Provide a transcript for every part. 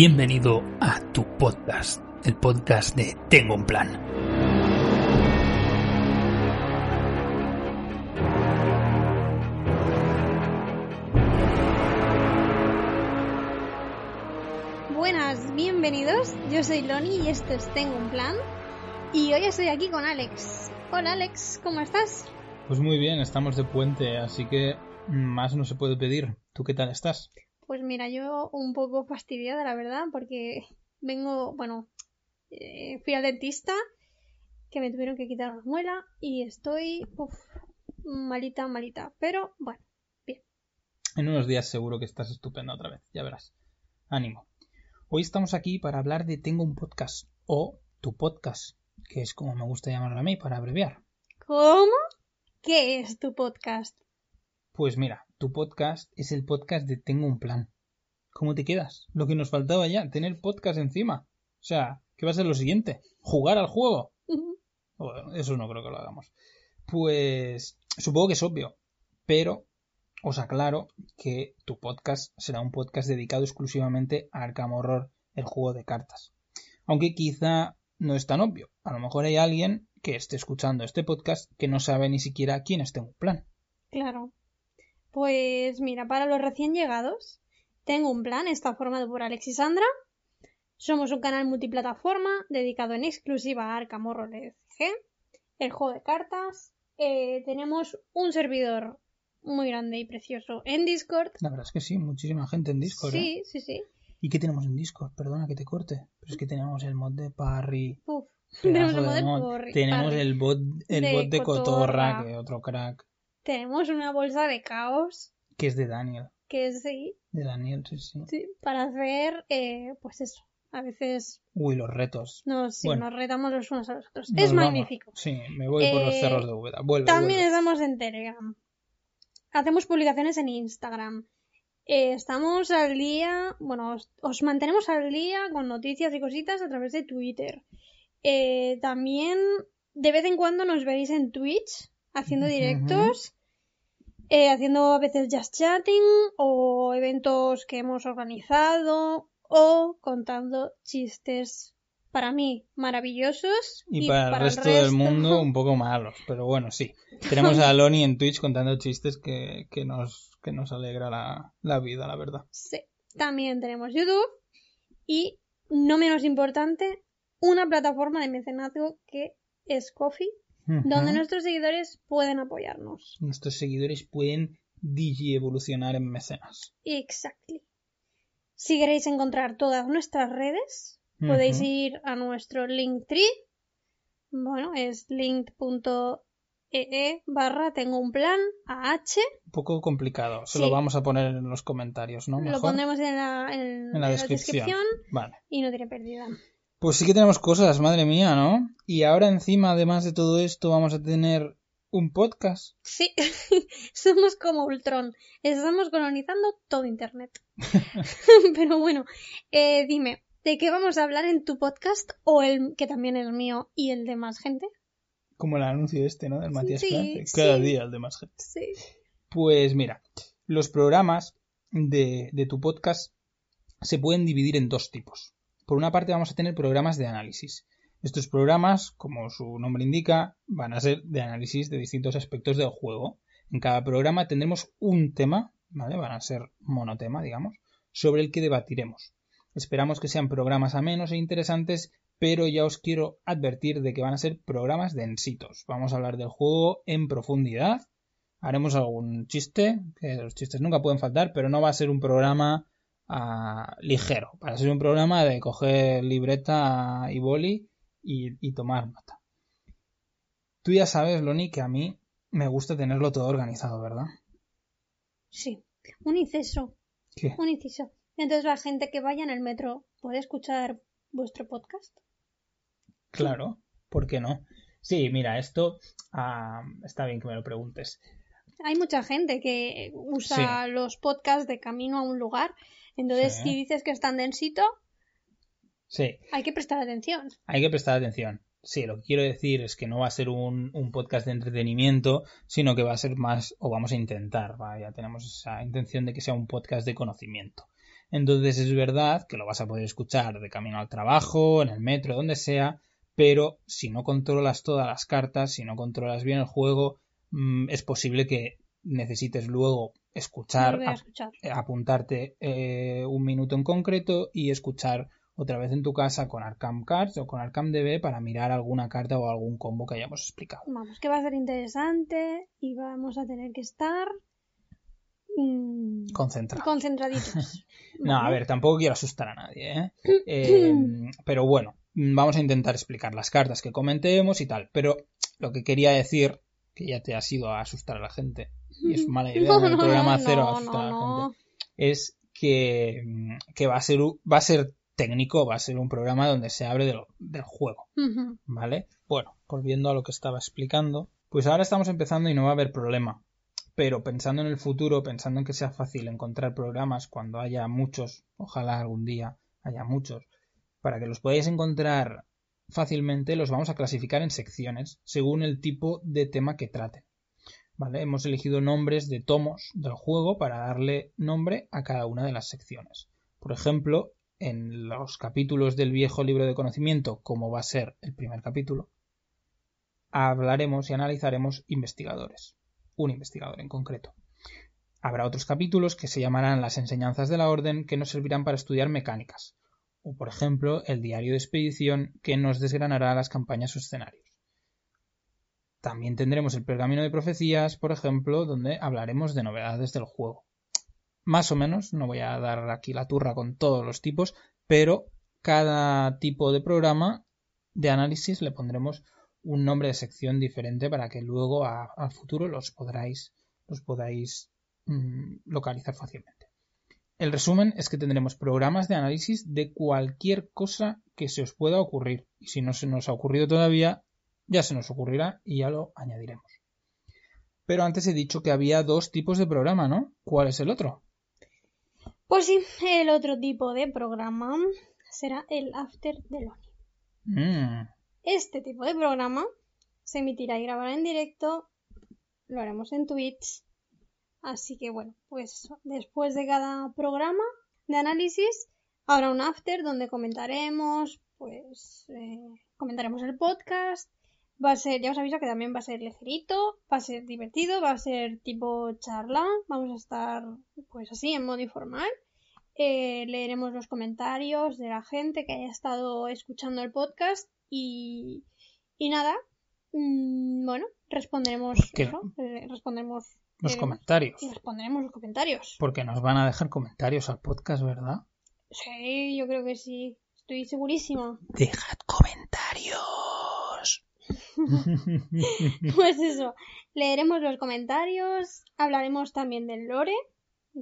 Bienvenido a tu podcast, el podcast de Tengo un plan. Buenas, bienvenidos. Yo soy Loni y esto es Tengo un plan. Y hoy estoy aquí con Alex. Hola Alex, ¿cómo estás? Pues muy bien, estamos de puente, así que más no se puede pedir. ¿Tú qué tal estás? Pues mira, yo un poco fastidiada, la verdad, porque vengo, bueno, eh, fui al dentista, que me tuvieron que quitar la muela y estoy, uf, malita, malita. Pero bueno, bien. En unos días seguro que estás estupendo otra vez, ya verás. Ánimo. Hoy estamos aquí para hablar de Tengo un podcast o tu podcast, que es como me gusta llamarlo a mí para abreviar. ¿Cómo? ¿Qué es tu podcast? Pues mira, tu podcast es el podcast de Tengo un plan. ¿Cómo te quedas? Lo que nos faltaba ya, tener podcast encima. O sea, ¿qué va a ser lo siguiente? ¿Jugar al juego? Bueno, eso no creo que lo hagamos. Pues supongo que es obvio, pero os aclaro que tu podcast será un podcast dedicado exclusivamente a Arkham Horror, el juego de cartas. Aunque quizá no es tan obvio. A lo mejor hay alguien que esté escuchando este podcast que no sabe ni siquiera quién es Tengo un plan. Claro. Pues mira, para los recién llegados, tengo un plan, está formado por Alex y Sandra. Somos un canal multiplataforma dedicado en exclusiva a Arkham Horror LCG, el juego de cartas. Eh, tenemos un servidor muy grande y precioso en Discord. La verdad es que sí, muchísima gente en Discord. ¿eh? Sí, sí, sí. ¿Y qué tenemos en Discord? Perdona que te corte. Pero es que tenemos el mod de Parry. Uf, tenemos el mod de mod. Parry, Tenemos Parry. el bot, el De bot de Cotorra, Cotorra. que otro crack. Tenemos una bolsa de caos Que es de Daniel. que es sí, De Daniel, sí, sí. sí, para hacer, eh, pues eso. A veces Uy, los retos. nos, sí, Bueno. nos retamos los unos a los otros. Es vamos. magnífico. Sí, me voy por los Eh, cerros de Úbeda. Vuelve, También vuelve. estamos en Telegram. Hacemos publicaciones en Instagram. Eh, estamos al día, bueno, os, os mantenemos al día con noticias y cositas a través de Twitter. Eh, también de vez en cuando nos veréis en Twitch haciendo directos, eh, haciendo a veces just chatting o eventos que hemos organizado o contando chistes para mí maravillosos Y, para, el resto del mundo un poco malos, pero bueno, sí. Tenemos a Loni en Twitch contando chistes que, que nos, que nos alegra la, la vida, la verdad. Sí. También tenemos YouTube y, no menos importante, una plataforma de mecenazgo que es Coffee, donde nuestros seguidores pueden apoyarnos. Nuestros seguidores pueden digievolucionar en mecenas. Exactly. Si queréis encontrar todas nuestras redes, podéis ir a nuestro Linktree. Bueno, es link.ee barra tengo un plan AH. Un poco complicado. Se Sí. lo vamos a poner en los comentarios, ¿no? Lo Mejor. pondremos en la, en- en en la la descripción. descripción Vale. y no tiene pérdida. Pues sí que tenemos cosas, madre mía, ¿no? Y ahora encima, además de todo esto, vamos a tener un podcast. Sí, somos como Ultron. Estamos colonizando todo Internet. Pero bueno, eh, dime, ¿de qué vamos a hablar en tu podcast o el que también es mío y el de más gente? Como el anuncio este, ¿no? Del Matías Sí. Cada sí. día el de más gente. Sí. Pues mira, los programas de, de tu podcast se pueden dividir en dos tipos. Por una parte vamos a tener programas de análisis. Estos programas, como su nombre indica, van a ser de análisis de distintos aspectos del juego. En cada programa tendremos un tema, ¿vale? Van a ser monotema, digamos, sobre el que debatiremos. Esperamos que sean programas amenos e interesantes, pero ya os quiero advertir de que van a ser programas densitos. Vamos a hablar del juego en profundidad, haremos algún chiste, que los chistes nunca pueden faltar, pero no va a ser un programa ligero, va a ser un programa de coger libreta y boli y, y tomar nota. Tú ya sabes, Loni, que a mí me gusta tenerlo todo organizado, ¿verdad? Sí. Un inciso. ¿Qué? Un inciso. Entonces la gente que vaya en el metro puede escuchar vuestro podcast. Claro, ¿por qué no? Sí, mira, esto está bien que me lo preguntes. Hay mucha gente que usa los podcasts de camino a un lugar. Entonces, Sí. si dices que es tan densito, Sí, hay que prestar atención. hay que prestar atención. Sí, lo que quiero decir es que no va a ser un, un podcast de entretenimiento, sino que va a ser más, o vamos a intentar, ¿va? ya tenemos esa intención de que sea un podcast de conocimiento. Entonces es verdad que lo vas a poder escuchar de camino al trabajo, en el metro, donde sea, pero si no controlas todas las cartas, si no controlas bien el juego, mm, es posible que necesites luego escuchar, Volver a escuchar. a- apuntarte eh, un minuto en concreto y escuchar otra vez en tu casa con Arkham Cards o con Arkham DB para mirar alguna carta o algún combo que hayamos explicado. Vamos, que va a ser interesante y vamos a tener que estar mm, Concentrado. concentraditos. No, a ver, tampoco quiero asustar a nadie, ¿eh? Eh, pero bueno, vamos a intentar explicar las cartas que comentemos y tal. Pero lo que quería decir, que ya te has ido a asustar a la gente, y es mala idea No, programa cero no, asustar a la no. gente, es que, mm, que va, a ser, va a ser técnico, va a ser un programa donde se abre de lo- del juego. ¿Vale? Bueno, volviendo a lo que estaba explicando, pues ahora estamos empezando y no va a haber problema. Pero pensando en el futuro, pensando en que sea fácil encontrar programas cuando haya muchos, ojalá algún día haya muchos, para que los podáis encontrar fácilmente, los vamos a clasificar en secciones según el tipo de tema que traten. Hemos elegido nombres de tomos del juego para darle nombre a cada una de las secciones. Por ejemplo, en los capítulos del viejo libro de conocimiento, como va a ser el primer capítulo, hablaremos y analizaremos investigadores. Un investigador en concreto. Habrá otros capítulos que se llamarán las enseñanzas de la orden que nos servirán para estudiar mecánicas. O, por ejemplo, el diario de expedición que nos desgranará las campañas o escenarios. También tendremos el pergamino de profecías, por ejemplo, donde hablaremos de novedades del juego. Más o menos, no voy a dar aquí la turra con todos los tipos, pero cada tipo de programa de análisis le pondremos un nombre de sección diferente para que luego al futuro los los podáis mm, localizar fácilmente. El resumen es que tendremos programas de análisis de cualquier cosa que se os pueda ocurrir. Y si no se nos ha ocurrido todavía, ya se nos ocurrirá y ya lo añadiremos. Pero antes he dicho que había dos tipos de programa, ¿no? ¿Cuál es el otro? Pues sí, el otro tipo de programa será el After de Loni. Mm, Este tipo de programa se emitirá y grabará en directo, lo haremos en Twitch. Así que bueno, pues después de cada programa de análisis habrá un after donde comentaremos, pues eh, comentaremos el podcast. Va a ser, ya os aviso que también va a ser ligerito, va a ser divertido, va a ser tipo charla, vamos a estar pues así en modo informal. Eh, leeremos los comentarios de la gente que haya estado escuchando el podcast y, y nada, mm, bueno, responderemos eso, eh, responderemos los eh, comentarios. y responderemos los comentarios. Porque nos van a dejar comentarios al podcast, ¿verdad? Sí, yo creo que sí, estoy segurísima. Dejad comentarios. Pues eso, leeremos los comentarios, hablaremos también del lore,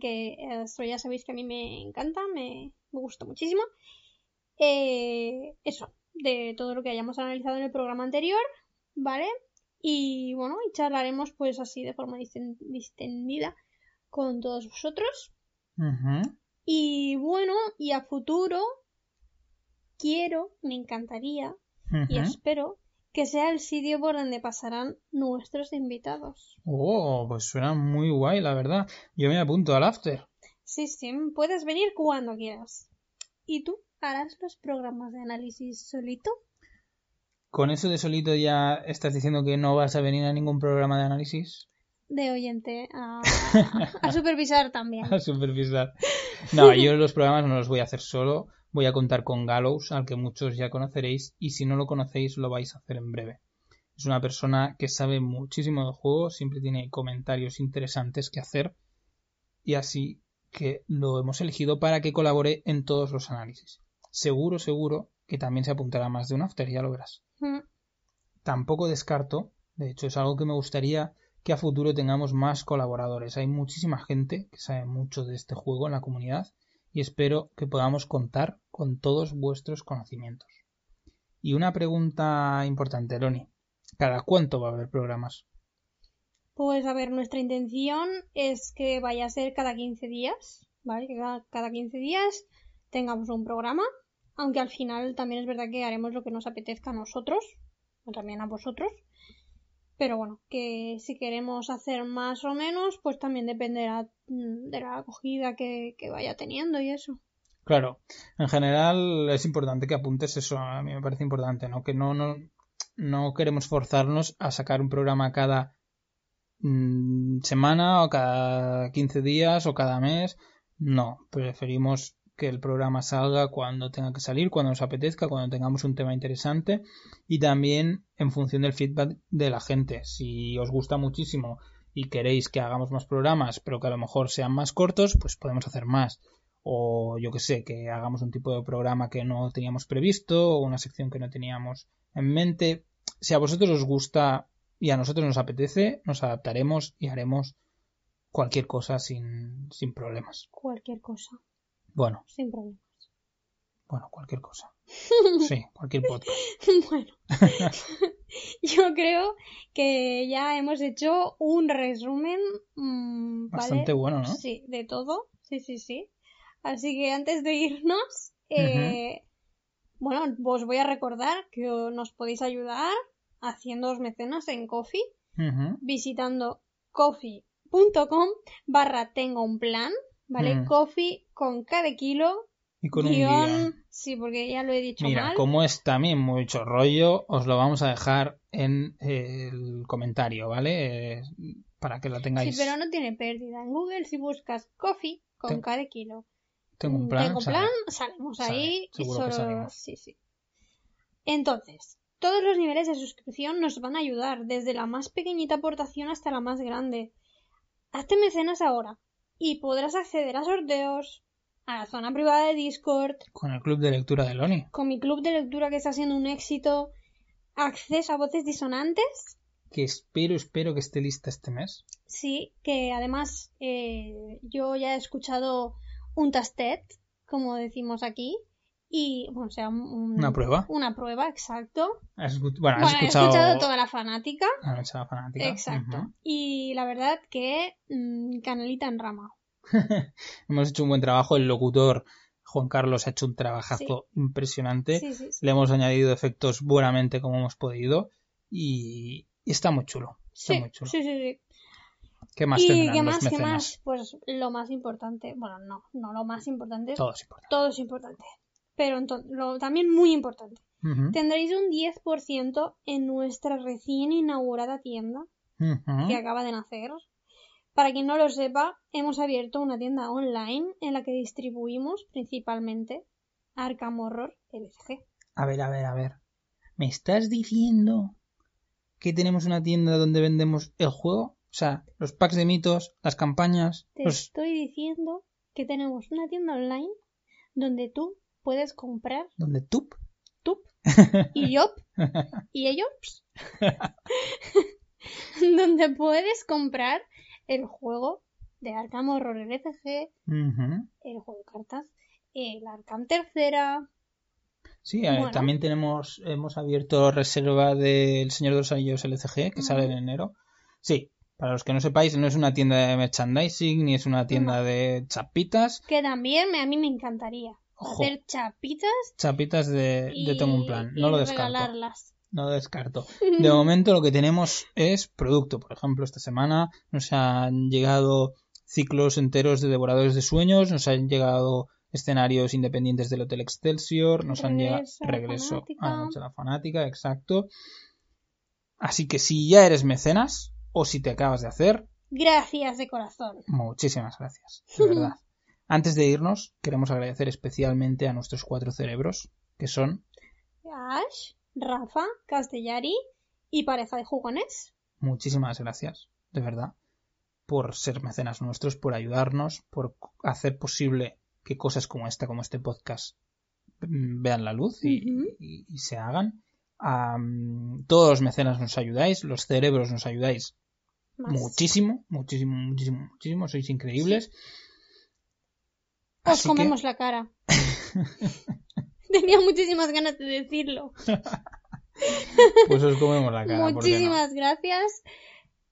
que eso ya sabéis que a mí me encanta, me, me gusta muchísimo. Eh, eso, de todo lo que hayamos analizado en el programa anterior, ¿vale? Y bueno, y charlaremos pues así de forma disten- distendida con todos vosotros. Y bueno, y a futuro quiero, me encantaría y espero que sea el sitio por donde pasarán nuestros invitados. Oh, pues suena muy guay, la verdad. Yo me apunto al after. Sí, sí, puedes venir cuando quieras. ¿Y tú harás los programas de análisis solito? Con eso de solito ya estás diciendo que no vas a venir a ningún programa de análisis. De oyente a, a supervisar también. A supervisar. No, yo los programas no los voy a hacer solo. Voy a contar con Gallows, al que muchos ya conoceréis, y si no lo conocéis, lo vais a hacer en breve. Es una persona que sabe muchísimo de juego, siempre tiene comentarios interesantes que hacer, y así que lo hemos elegido para que colabore en todos los análisis. Seguro, seguro que también se apuntará más de un after, ya lo verás. Mm, Tampoco descarto, de hecho es algo que me gustaría que a futuro tengamos más colaboradores. Hay muchísima gente que sabe mucho de este juego en la comunidad y espero que podamos contar con todos vuestros conocimientos. Y una pregunta importante, Loni. ¿Cada cuánto va a haber programas? Pues a ver, nuestra intención es que vaya a ser cada 15 días, ¿vale? Que cada, cada 15 días tengamos un programa, aunque al final también es verdad que haremos lo que nos apetezca a nosotros, o también a vosotros. Pero bueno, que si queremos hacer más o menos, pues también dependerá mm, de la acogida que, vaya teniendo y eso. Claro, en general es importante que apuntes eso, a mí me parece importante, ¿no? Que no, no, no queremos forzarnos a sacar un programa cada mm, semana o cada 15 días o cada mes. No, preferimos que el programa salga cuando tenga que salir, cuando nos apetezca, cuando tengamos un tema interesante y también en función del feedback de la gente. Si os gusta muchísimo y queréis que hagamos más programas, pero que a lo mejor sean más cortos, pues podemos hacer más. O yo que sé, que hagamos un tipo de programa que no teníamos previsto o una sección que no teníamos en mente. Si a vosotros os gusta y a nosotros nos apetece, nos adaptaremos y haremos cualquier cosa sin, sin problemas. Cualquier cosa, Bueno, sin problemas. bueno, cualquier cosa. Sí, cualquier podcast. bueno, yo creo que ya hemos hecho un resumen mm, ¿vale? Bastante bueno, ¿no? Sí, de todo. Sí, sí, sí. Así que antes de irnos, eh, bueno, os voy a recordar que nos podéis ayudar haciéndoos mecenas en Coffee, visitando coffee.com barra tengo un plan, ¿vale? Mm. Coffee con cada kilo, Y con un guion, guion. sí, porque ya lo he dicho Mira, mal. como es también mucho rollo, os lo vamos a dejar en el comentario, ¿vale? Eh, para que lo Sí, tengáis. pero no tiene pérdida. En Google si buscas coffee con Ten- cada kilo. Tengo un Mm, plan. Tengo sale. plan, salimos Sale, ahí y seguro solo... Sí, sí. Entonces, todos los niveles de suscripción nos van a ayudar, desde la más pequeñita aportación hasta la más grande. Hazte mecenas ahora y podrás acceder a sorteos, a la zona privada de Discord, Con el club de lectura de Loni. con mi club de lectura que está siendo un éxito, acceso a voces disonantes Que espero, espero que esté lista este mes. Sí, que además eh, yo ya he escuchado un tastet, como decimos aquí, y, bueno, o sea, un- un- Una prueba. Una prueba, exacto. Has bueno, has Bueno, he escuchado. toda la fanática, la noche de la fanática. exacto. Y la verdad que mm, canelita en rama. Hemos hecho un buen trabajo. El locutor Juan Carlos ha hecho un trabajazo impresionante. Sí, sí, sí. Le hemos añadido efectos buenamente como hemos podido. Y, y está muy chulo. Está Sí, muy chulo. sí, sí, sí. ¿Qué más y qué más, qué más, pues lo más importante, bueno, no, no lo más importante, Todo es importante. todo es importante, pero lo también muy importante. Tendréis un 10% en nuestra recién inaugurada tienda que acaba de nacer. Para quien no lo sepa, hemos abierto una tienda online en la que distribuimos principalmente Arkham Horror LCG. A ver, a ver, a ver. ¿Me estás diciendo que tenemos una tienda donde vendemos el juego? O sea, los packs de mitos, las campañas, Te los... estoy diciendo que tenemos una tienda online donde tú puedes comprar donde tú... Tup y Yop y ellos donde puedes comprar el juego de Arkham Horror LCG, Ujú. el juego de cartas, el Arkham Tercera, Sí, eh, Bueno. también tenemos, hemos abierto reserva del Señor de los Anillos LCG, que sale en enero. Sí, para los que no sepáis, no es una tienda de merchandising, ni es una tienda de chapitas. que también me- a mí me encantaría Ojo. hacer chapitas Chapitas de, y, de un plan, y no lo descarto. regalarlas. No lo descarto. De momento lo que tenemos es producto. Por ejemplo, esta semana nos han llegado ciclos enteros de Devoradores de Sueños, nos han llegado escenarios independientes del Hotel Excelsior, nos han llegado Regreso a la Noche la Fanática, exacto. Así que si ya eres mecenas o si te acabas de hacer, Gracias de corazón. muchísimas gracias, de verdad. Antes de irnos, queremos agradecer especialmente a nuestros cuatro cerebros, que son Ash, Rafa, Castellari y pareja de jugones. muchísimas gracias, de verdad, por ser mecenas nuestros, por ayudarnos, por hacer posible que cosas como esta, como este podcast, mm, vean la luz y, Ujú. y- y se hagan. Am, todos los mecenas nos ayudáis, los cerebros nos ayudáis Más. muchísimo, muchísimo, muchísimo, muchísimo, sois increíbles. Os Así que- comemos la cara. Tenía muchísimas ganas de decirlo. pues os comemos la cara. Muchísimas gracias.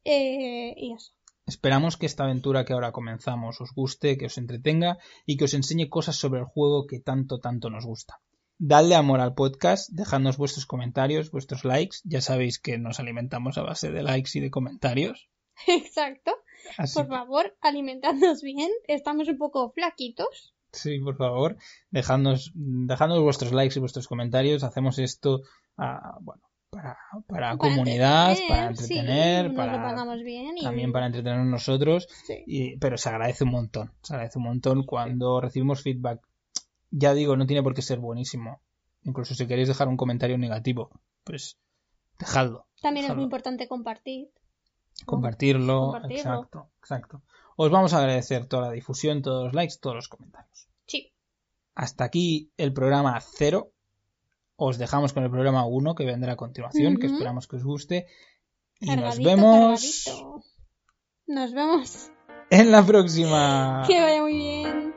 Eh, y eso. Esperamos que esta aventura que ahora comenzamos os guste, que os entretenga y que os enseñe cosas sobre el juego que tanto, tanto nos gusta. Dadle amor al podcast, dejadnos vuestros comentarios, vuestros likes. Ya sabéis que nos alimentamos a base de likes y de comentarios. Exacto. Así Por favor, alimentadnos bien. Estamos un poco flaquitos. Sí, por favor, dejadnos, dejadnos vuestros likes y vuestros comentarios. Hacemos esto ah, bueno, para, para, comunidad, para entretener, sí, para, bien y... también para entretener nosotros. Sí. Y, pero se agradece un montón. Se agradece un montón cuando recibimos feedback. Ya digo, no tiene por qué ser buenísimo. Incluso si queréis dejar un comentario negativo, pues dejadlo. También es muy importante compartir. Compartirlo. Compartirlo. Exacto, exacto. Os vamos a agradecer toda la difusión, todos los likes, todos los comentarios. Sí. Hasta aquí el programa 0. Os dejamos con el programa 1 que vendrá a continuación, que esperamos que os guste. Y nos vemos cargadito. Nos vemos. en la próxima. Que vaya muy bien.